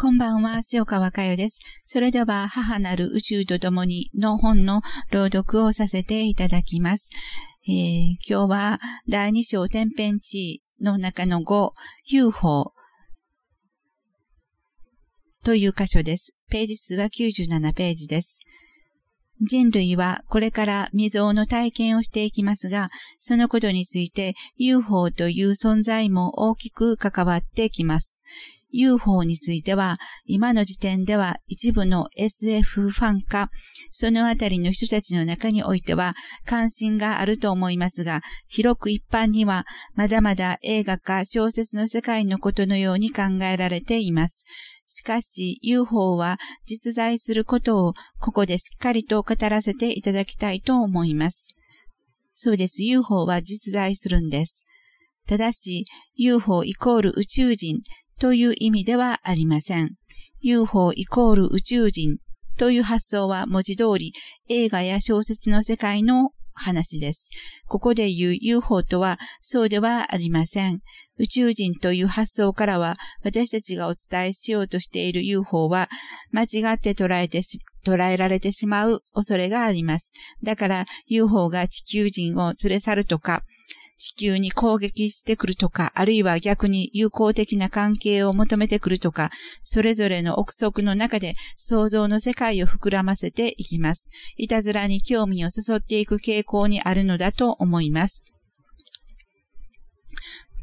こんばんは、塩川佳代です。それでは、母なる宇宙と共にの本の朗読をさせていただきます。えー、今日は第2章天変地の中の5、UFO という箇所です。ページ数は97ページです。人類はこれから未曾有の体験をしていきますが、そのことについて UFO という存在も大きく関わってきます。UFO については、今の時点では一部の SF ファンか、そのあたりの人たちの中においては関心があると思いますが、広く一般にはまだまだ映画か小説の世界のことのように考えられています。しかし UFO は実在することをここでしっかりと語らせていただきたいと思います。そうです。UFO は実在するんです。ただし、UFO イコール宇宙人という意味ではありません。UFO イコール宇宙人という発想は文字通り映画や小説の世界の話です。ここで言う UFO とはそうではありません。宇宙人という発想からは私たちがお伝えしようとしている UFO は間違って捉えてし捉えられてしまう恐れがあります。だから UFO が地球人を連れ去るとか、地球に攻撃してくるとか、あるいは逆に友好的な関係を求めてくるとか、それぞれの憶測の中で想像の世界を膨らませていきます。いたずらに興味をそそっていく傾向にあるのだと思います。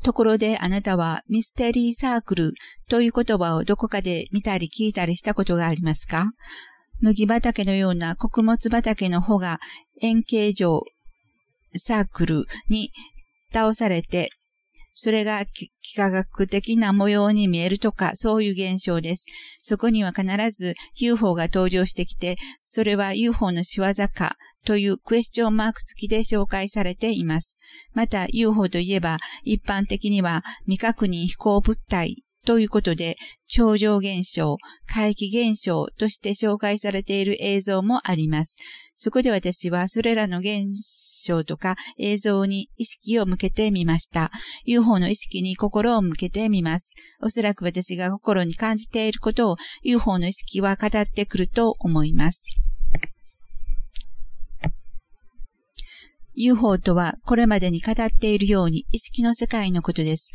ところであなたはミステリーサークルという言葉をどこかで見たり聞いたりしたことがありますか？麦畑のような穀物畑の穂が円形状サークルに倒されて、それが幾何学的な模様に見えるとか、そういう現象です。そこには必ず UFO が登場してきて、それは UFO の仕業かというクエスチョンマーク付きで紹介されています。また UFO といえば一般的には未確認飛行物体ということで、超常現象、怪奇現象として紹介されている映像もあります。そこで私はそれらの現象とか映像に意識を向けてみました。UFO の意識に心を向けてみます。おそらく私が心に感じていることを UFO の意識は語ってくると思います。UFO とはこれまでに語っているように意識の世界のことです。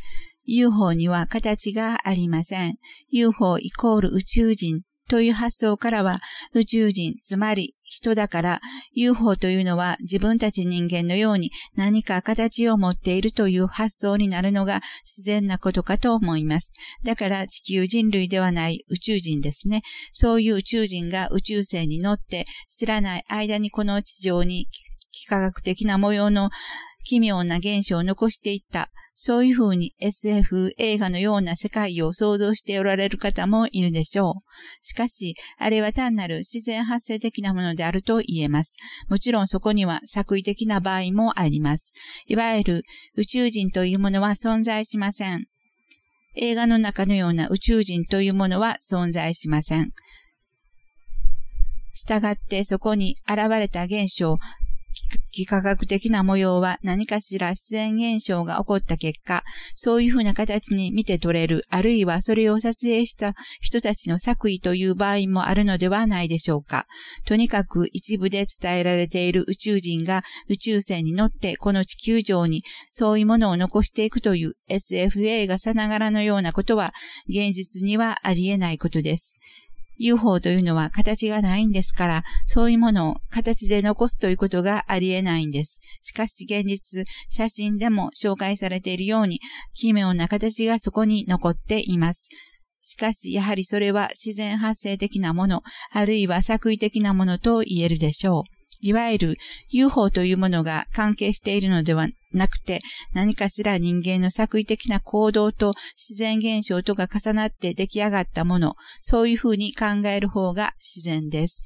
UFO には形がありません。UFO イコール宇宙人という発想からは宇宙人、つまり人だから UFO というのは自分たち人間のように何か形を持っているという発想になるのが自然なことかと思います。だから地球人類ではない宇宙人ですね。そういう宇宙人が宇宙船に乗って知らない間にこの地上に幾何学的な模様の奇妙な現象を残していったそういうふうに SF 映画のような世界を想像しておられる方もいるでしょう。しかし、あれは単なる自然発生的なものであると言えます。もちろんそこには作為的な場合もあります。いわゆる宇宙人というものは存在しません。映画の中のような宇宙人というものは存在しません。したがってそこに現れた現象、幾何学的な模様は何かしら自然現象が起こった結果、そういうふうな形に見て取れる、あるいはそれを撮影した人たちの作為という場合もあるのではないでしょうか。とにかく一部で伝えられている宇宙人が宇宙船に乗ってこの地球上にそういうものを残していくという SF 映画さながらのようなことは現実にはありえないことです。UFO というのは形がないんですから、そういうものを形で残すということがありえないんです。しかし現実、写真でも紹介されているように、奇妙な形がそこに残っています。しかし、やはりそれは自然発生的なもの、あるいは作為的なものと言えるでしょう。いわゆる UFO というものが関係しているのではなくて、何かしら人間の作為的な行動と自然現象とが重なって出来上がったもの、そういうふうに考える方が自然です。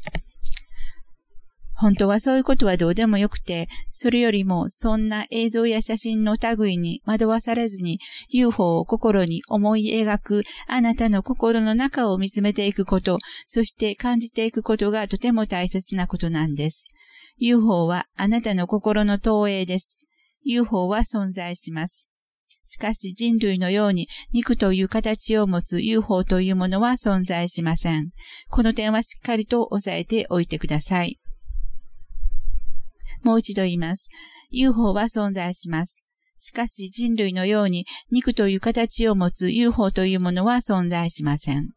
本当はそういうことはどうでもよくて、それよりもそんな映像や写真の類に惑わされずに UFO を心に思い描くあなたの心の中を見つめていくこと、そして感じていくことがとても大切なことなんです。UFO はあなたの心の投影です。UFO は存在します。しかし人類のように肉という形を持つ UFO というものは存在しません。この点はしっかりと押さえておいてください。もう一度言います。UFO は存在します。しかし人類のように肉という形を持つ UFO というものは存在しません。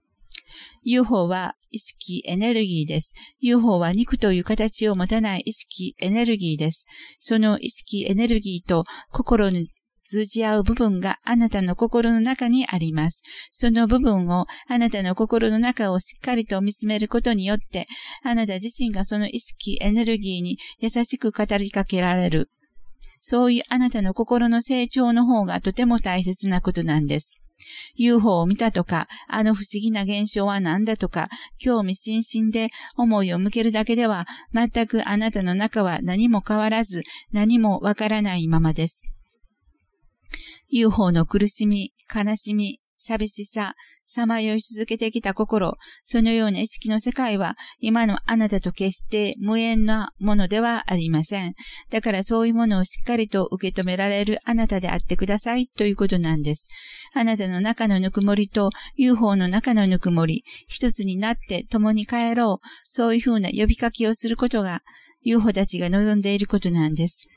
UFO は意識エネルギーです。UFO は肉という形を持たない意識エネルギーです。その意識エネルギーと心に通じ合う部分があなたの心の中にあります。その部分をあなたの心の中をしっかりと見つめることによって、あなた自身がその意識エネルギーに優しく語りかけられる。そういうあなたの心の成長の方がとても大切なことなんです。UFO を見たとか、あの不思議な現象は何だとか、興味津々で思いを向けるだけでは、全くあなたの中は何も変わらず、何もわからないままです。UFO の苦しみ、悲しみ、寂しさ、さまよい続けてきた心、そのような意識の世界は、今のあなたと決して無縁なものではありません。だからそういうものをしっかりと受け止められるあなたであってくださいということなんです。あなたの中のぬくもりと UFO の中のぬくもり、一つになって共に帰ろう、そういうふうな呼びかけをすることが、UFO たちが望んでいることなんです。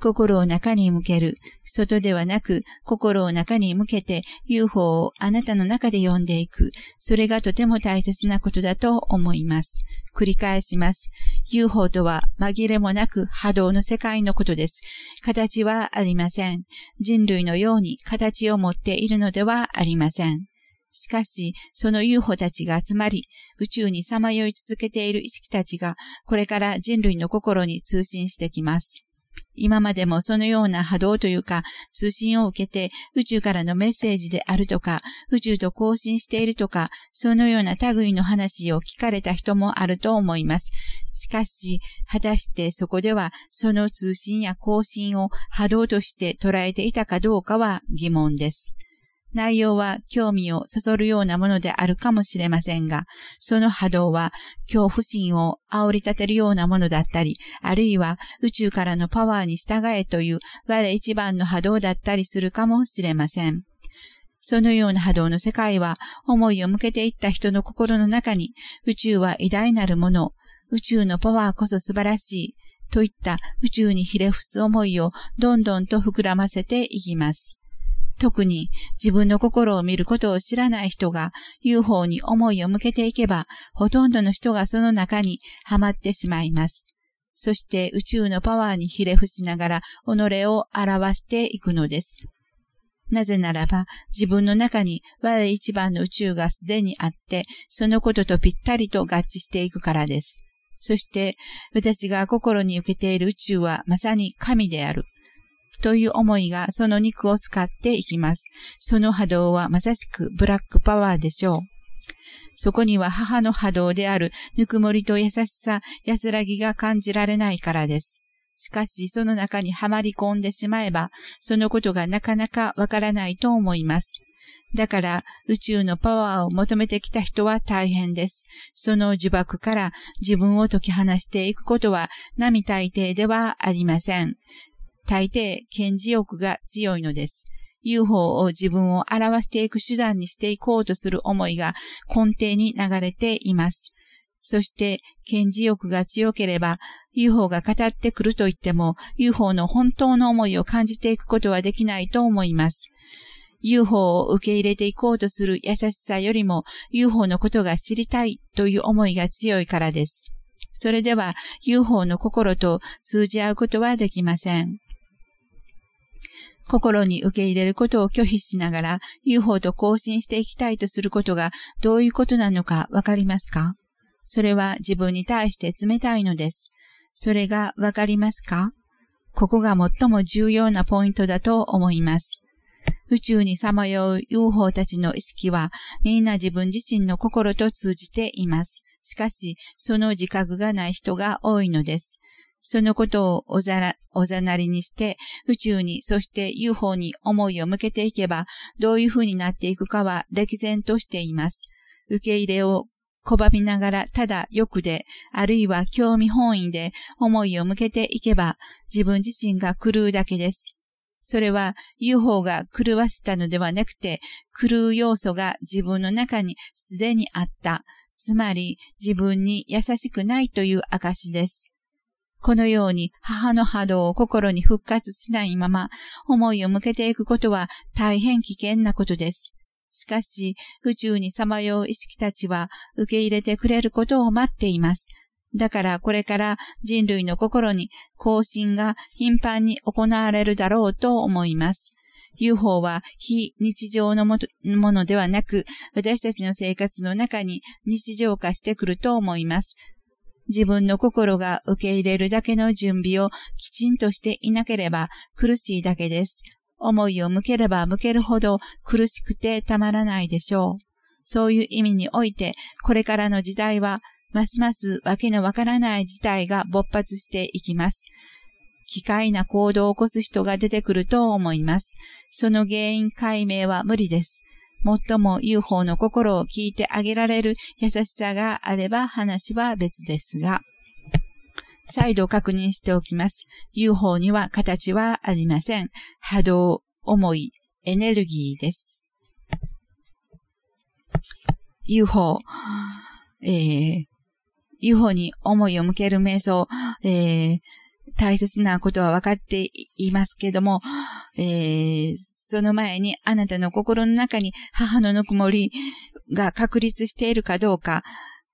心を中に向ける。外ではなく、心を中に向けて UFO をあなたの中で読んでいく。それがとても大切なことだと思います。繰り返します。UFO とは紛れもなく波動の世界のことです。形はありません。人類のように形を持っているのではありません。しかし、その UFO たちが集まり、宇宙にさまよい続けている意識たちが、これから人類の心に通信してきます。今までもそのような波動というか通信を受けて宇宙からのメッセージであるとか宇宙と交信しているとかそのような類の話を聞かれた人もあると思います。しかし、果たしてそこではその通信や交信を波動として捉えていたかどうかは疑問です。内容は興味をそそるようなものであるかもしれませんが、その波動は恐怖心を煽り立てるようなものだったり、あるいは宇宙からのパワーに従えという我一番の波動だったりするかもしれません。そのような波動の世界は思いを向けていった人の心の中に宇宙は偉大なるもの、宇宙のパワーこそ素晴らしいといった宇宙にひれ伏す思いをどんどんと膨らませていきます。特に自分の心を見ることを知らない人が UFO に思いを向けていけば、ほとんどの人がその中にはまってしまいます。そして宇宙のパワーにひれ伏しながら己を表していくのです。なぜならば、自分の中に我一番の宇宙がすでにあって、そのこととぴったりと合致していくからです。そして、私が心に受けている宇宙はまさに神である。という思いがその肉を使っていきます。その波動はまさしくブラックパワーでしょう。そこには母の波動であるぬくもりと優しさ、安らぎが感じられないからです。しかし、その中にはまり込んでしまえば、そのことがなかなかわからないと思います。だから、宇宙のパワーを求めてきた人は大変です。その呪縛から自分を解き放していくことは並大抵ではありません。大抵、検事欲が強いのです。UFO を自分を表していく手段にしていこうとする思いが根底に流れています。そして、検事欲が強ければ、UFO が語ってくると言っても、UFO の本当の思いを感じていくことはできないと思います。UFO を受け入れていこうとする優しさよりも UFO のことが知りたいという思いが強いからです。それでは UFO の心と通じ合うことはできません。心に受け入れることを拒否しながら UFO と交信していきたいとすることがどういうことなのかわかりますか？それは自分に対して冷たいのです。それがわかりますか？ここが最も重要なポイントだと思います。宇宙にさまよう UFO たちの意識はみんな自分自身の心と通じています。しかし、その自覚がない人が多いのです。そのことをおざら、おざなりにして、宇宙に、そして UFO に思いを向けていけば、どういう風になっていくかは歴然としています。受け入れを拒みながらただ欲で、あるいは興味本位で思いを向けていけば、自分自身が狂うだけです。それは UFO が狂わせたのではなくて、狂う要素が自分の中にすでにあった。つまり自分に優しくないという証です。このように母の波動を心に復活しないまま思いを向けていくことは大変危険なことです。しかし、宇宙にさまよう意識たちは受け入れてくれることを待っています。だからこれから人類の心に更新が頻繁に行われるだろうと思います。UFO は非日常のものではなく、私たちの生活の中に日常化してくると思います。自分の心が受け入れるだけの準備をきちんとしていなければ苦しいだけです。思いを向ければ向けるほど苦しくてたまらないでしょう。そういう意味において、これからの時代は、ますますわけのわからない事態が勃発していきます。機械な行動を起こす人が出てくると思います。その原因解明は無理です。もっとも UFO の心を聞いてあげられる優しさがあれば話は別ですが、再度確認しておきます。UFO には形はありません。波動、思い、エネルギーです。UFO、えー、UFO に思いを向ける瞑想、えー、大切なことは分かっていますけども、えー、その前にあなたの心の中に母のぬくもりが確立しているかどうか、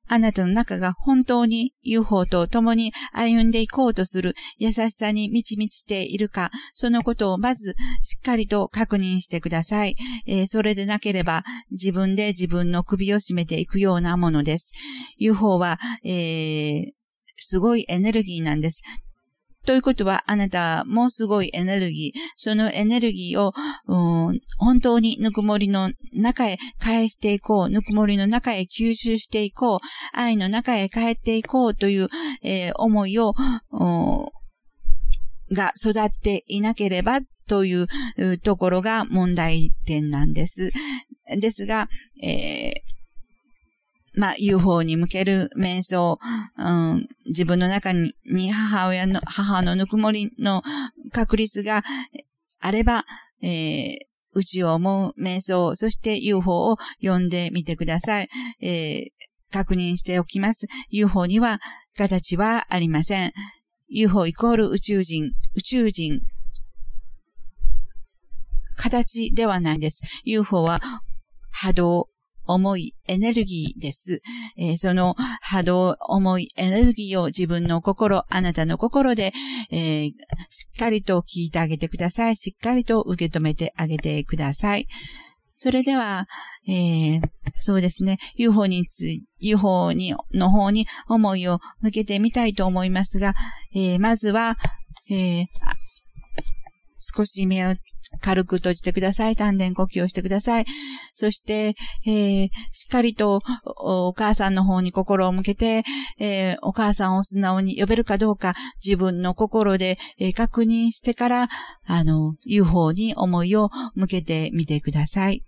あなたの中が本当に UFO と共に歩んでいこうとする優しさに満ち満ちているか、そのことをまずしっかりと確認してください。えー、それでなければ自分で自分の首を絞めていくようなものです。UFO は、えー、すごいエネルギーなんです。ということは、あなたもすごいエネルギー、そのエネルギーを、うん、本当にぬくもりの中へ返していこう、ぬくもりの中へ吸収していこう、愛の中へ帰っていこうという、えー、思いを、が育っていなければというところが問題点なんです。ですが、えーまあ、UFO に向ける瞑想、うん、自分の中に母親の、母のぬくもりの確率があれば、えー、宇宙を思う瞑想、そして UFO を読んでみてください。えー、確認しておきます。UFO には形はありません。UFO イコール宇宙人、宇宙人、形ではないです。UFO は波動、思い、エネルギーです。えー、その波動、思い、エネルギーを自分の心、あなたの心で、えー、しっかりと聞いてあげてください。しっかりと受け止めてあげてください。それでは、えー、そうですね、UFO につ、UFO に、の方に思いを向けてみたいと思いますが、えー、まずは、えー、少し目を軽く閉じてください。丹田呼吸をしてください。そして、えー、しっかりとお母さんの方に心を向けて、えー、お母さんを素直に呼べるかどうか自分の心で、えー、確認してから、あの、UFO に思いを向けてみてください。